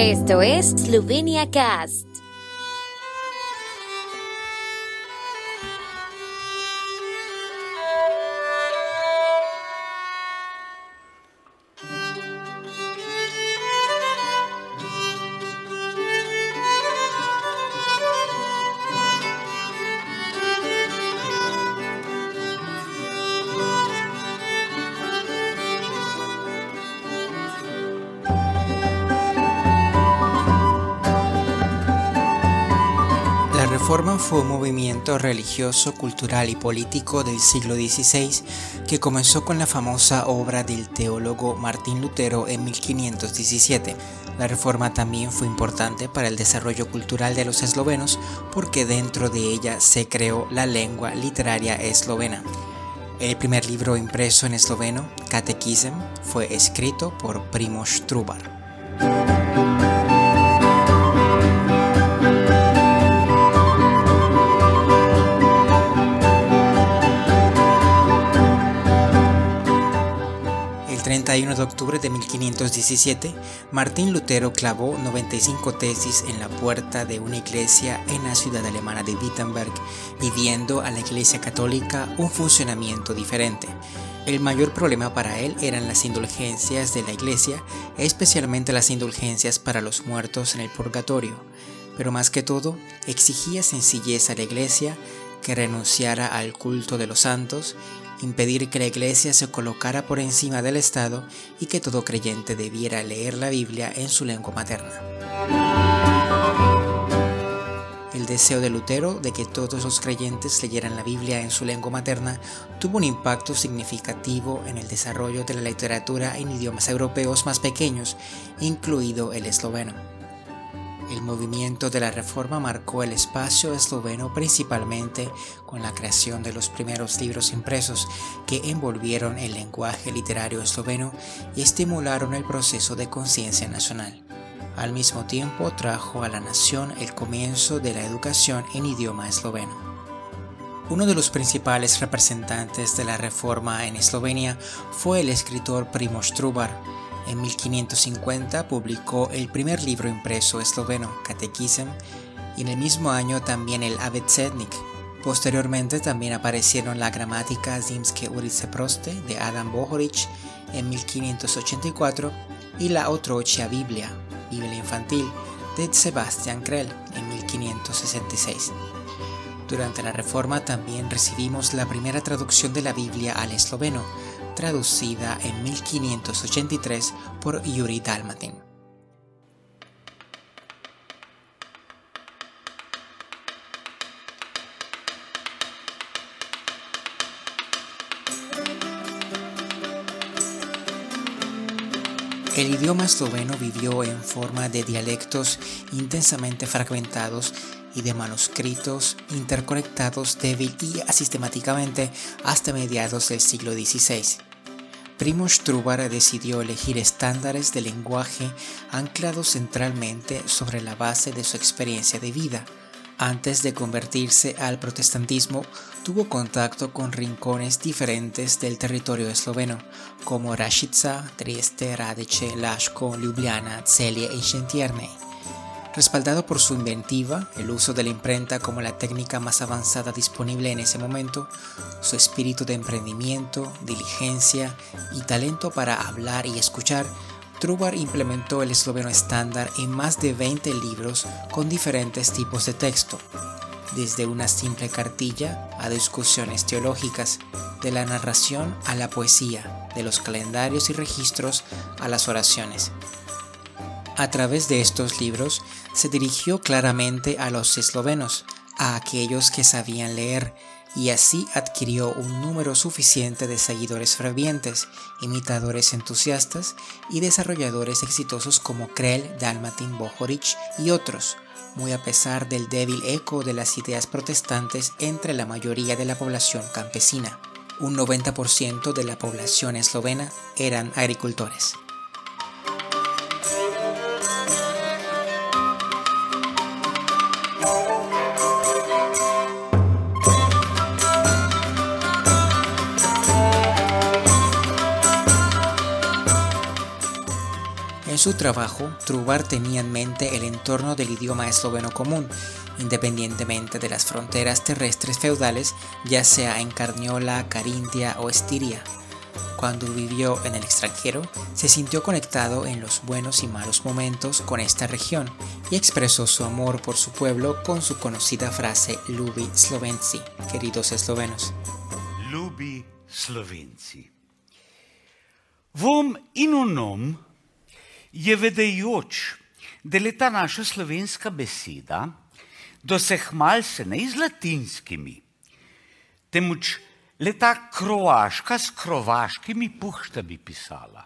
Esto es Slovenia Cast. Reforma fue un movimiento religioso, cultural y político del siglo XVI que comenzó con la famosa obra del teólogo Martín Lutero en 1517. La reforma también fue importante para el desarrollo cultural de los eslovenos porque dentro de ella se creó la lengua literaria eslovena. El primer libro impreso en esloveno, Catechism, fue escrito por Primoz Trubar. 31 de octubre de 1517, Martín Lutero clavó 95 tesis en la puerta de una iglesia en la ciudad alemana de Wittenberg, pidiendo a la iglesia católica un funcionamiento diferente. El mayor problema para él eran las indulgencias de la iglesia, especialmente las indulgencias para los muertos en el purgatorio, pero más que todo exigía sencillez a la iglesia que renunciara al culto de los santos impedir que la Iglesia se colocara por encima del Estado y que todo creyente debiera leer la Biblia en su lengua materna. El deseo de Lutero de que todos los creyentes leyeran la Biblia en su lengua materna tuvo un impacto significativo en el desarrollo de la literatura en idiomas europeos más pequeños, incluido el esloveno. El movimiento de la reforma marcó el espacio esloveno principalmente con la creación de los primeros libros impresos que envolvieron el lenguaje literario esloveno y estimularon el proceso de conciencia nacional. Al mismo tiempo trajo a la nación el comienzo de la educación en idioma esloveno. Uno de los principales representantes de la reforma en Eslovenia fue el escritor Primoz Trubar, en 1550 publicó el primer libro impreso esloveno, Catechism, y en el mismo año también el Abecednik. Posteriormente también aparecieron la gramática Zimske Ulice Proste de Adam Bohoric en 1584 y la Otrochia Biblia, Biblia infantil, de Sebastian Krell en 1566. Durante la Reforma también recibimos la primera traducción de la Biblia al esloveno, traducida en 1583 por Yuri Dalmatin. El idioma esloveno vivió en forma de dialectos intensamente fragmentados y de manuscritos interconectados débil y asistemáticamente hasta mediados del siglo XVI. Primoz Trubar decidió elegir estándares de lenguaje anclados centralmente sobre la base de su experiencia de vida. Antes de convertirse al protestantismo, tuvo contacto con rincones diferentes del territorio esloveno, como Rashica, Trieste, Radice, Laško, Ljubljana, Celje y Šentjerne. Respaldado por su inventiva, el uso de la imprenta como la técnica más avanzada disponible en ese momento, su espíritu de emprendimiento, diligencia y talento para hablar y escuchar, Trubar implementó el esloveno estándar en más de 20 libros con diferentes tipos de texto, desde una simple cartilla a discusiones teológicas, de la narración a la poesía, de los calendarios y registros a las oraciones. A través de estos libros se dirigió claramente a los eslovenos, a aquellos que sabían leer, y así adquirió un número suficiente de seguidores fervientes, imitadores entusiastas y desarrolladores exitosos como Krell, Dalmatin, Bohoric y otros, muy a pesar del débil eco de las ideas protestantes entre la mayoría de la población campesina. Un 90% de la población eslovena eran agricultores. Su trabajo, Trubar tenía en mente el entorno del idioma esloveno común, independientemente de las fronteras terrestres feudales, ya sea en Carniola, Carintia o Estiria. Cuando vivió en el extranjero, se sintió conectado en los buenos y malos momentos con esta región y expresó su amor por su pueblo con su conocida frase Lubi Slovenci, queridos eslovenos. Lubi Slovenci. Vom in onom je vedajoč, da je ta naša slovenska beseda doseh malce ne z latinskimi, temveč leta krovaška s krovaškimi puštami pisala.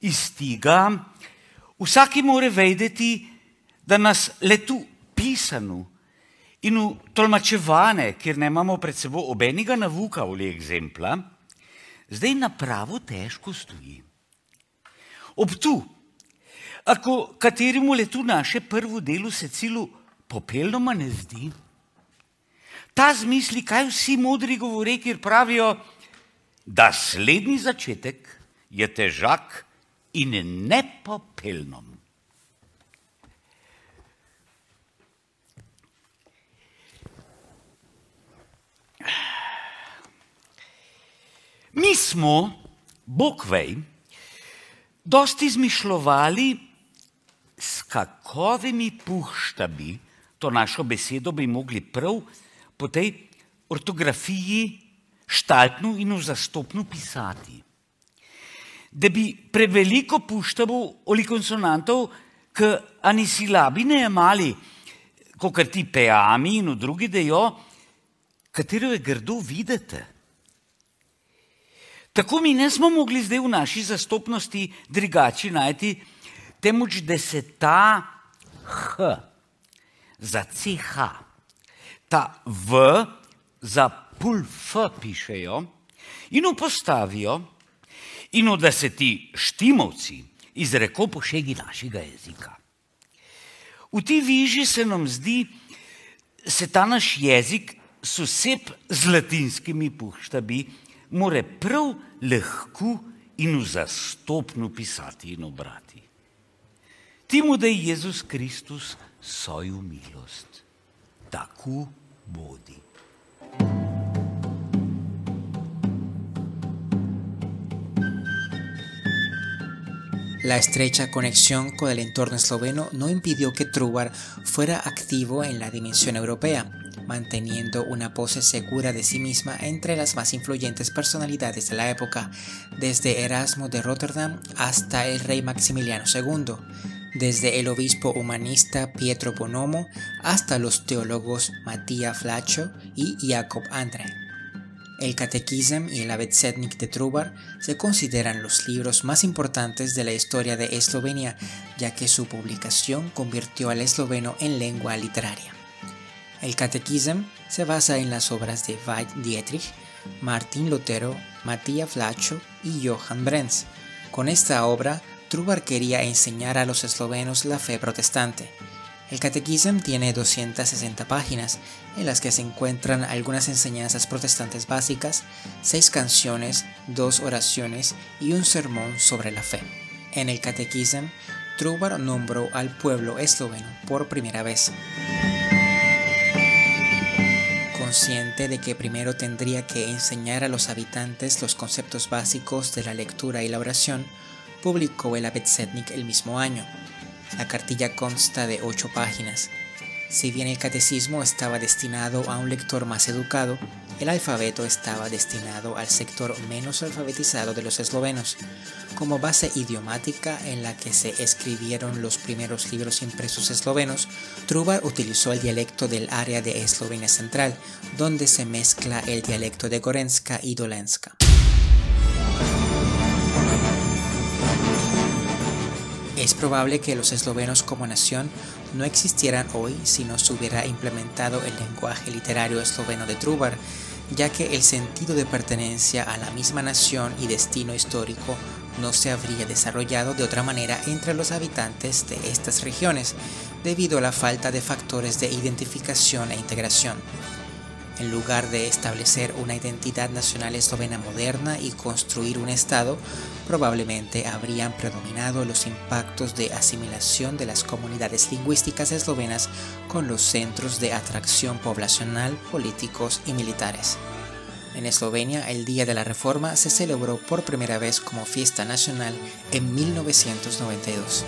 Iz tega vsaki more vedeti, da nas letu pisanu in v tolmačevane, kjer ne imamo pred seboj obenega navuka ali egzempla, zdaj na pravo težko stoji. Ob tu, ako kateremu letu naše prvo delo se cilu popelnoma ne zdi, ta zmisli, kaj vsi modri govore, ker pravijo, da slednji začetek je težak in nepopelnom. Mi smo, Bog vej, dosti izmišljali, s kakovimi puštabi to našo besedo bi mogli prav po tej ortografiji štatnu in vzastopnu pisati. Da bi preveliko puštavo ali konsonantov, k ani silabi ne imali, kot ti peami in drugi dejo, katero je grdo videti. Tako mi ne smo mogli zdaj v naši zastopnosti drugače najti, temveč da se ta H za CH ta V za pul F pišejo in upostavijo, in da se ti štimovci izreko pošegi našega jezika. V ti viži se nam zdi, se ta naš jezik soseb z latinskimi puštabi more prav lahko in vzastopno pisati in obrati. Timu da je Jezus Kristus svojo milost. Tako bodi. La estrecha conexión con el entorno esloveno no impidió que Trubar fuera activo en la dimensión europea, manteniendo una pose segura de sí misma entre las más influyentes personalidades de la época, desde Erasmo de Rotterdam hasta el rey Maximiliano II, desde el obispo humanista Pietro Bonomo hasta los teólogos Matías Flacho y Jacob Andre. El Catequism y el Abetsednik de Trubar se consideran los libros más importantes de la historia de Eslovenia, ya que su publicación convirtió al esloveno en lengua literaria. El Catequism se basa en las obras de Veit Dietrich, Martín Lutero, Matías Flacho y Johann Brenz. Con esta obra, Trubar quería enseñar a los eslovenos la fe protestante. El Catequism tiene 260 páginas, en las que se encuentran algunas enseñanzas protestantes básicas, seis canciones, dos oraciones y un sermón sobre la fe. En el Catequism, Trubar nombró al pueblo esloveno por primera vez. Consciente de que primero tendría que enseñar a los habitantes los conceptos básicos de la lectura y la oración, publicó el Abetsetnik el mismo año. La cartilla consta de ocho páginas. Si bien el catecismo estaba destinado a un lector más educado, el alfabeto estaba destinado al sector menos alfabetizado de los eslovenos. Como base idiomática en la que se escribieron los primeros libros impresos eslovenos, Trubar utilizó el dialecto del área de Eslovenia Central, donde se mezcla el dialecto de Gorenska y Dolenska. Es probable que los eslovenos como nación no existieran hoy si no se hubiera implementado el lenguaje literario esloveno de Trubar, ya que el sentido de pertenencia a la misma nación y destino histórico no se habría desarrollado de otra manera entre los habitantes de estas regiones, debido a la falta de factores de identificación e integración. En lugar de establecer una identidad nacional eslovena moderna y construir un Estado, probablemente habrían predominado los impactos de asimilación de las comunidades lingüísticas eslovenas con los centros de atracción poblacional, políticos y militares. En Eslovenia, el Día de la Reforma se celebró por primera vez como fiesta nacional en 1992.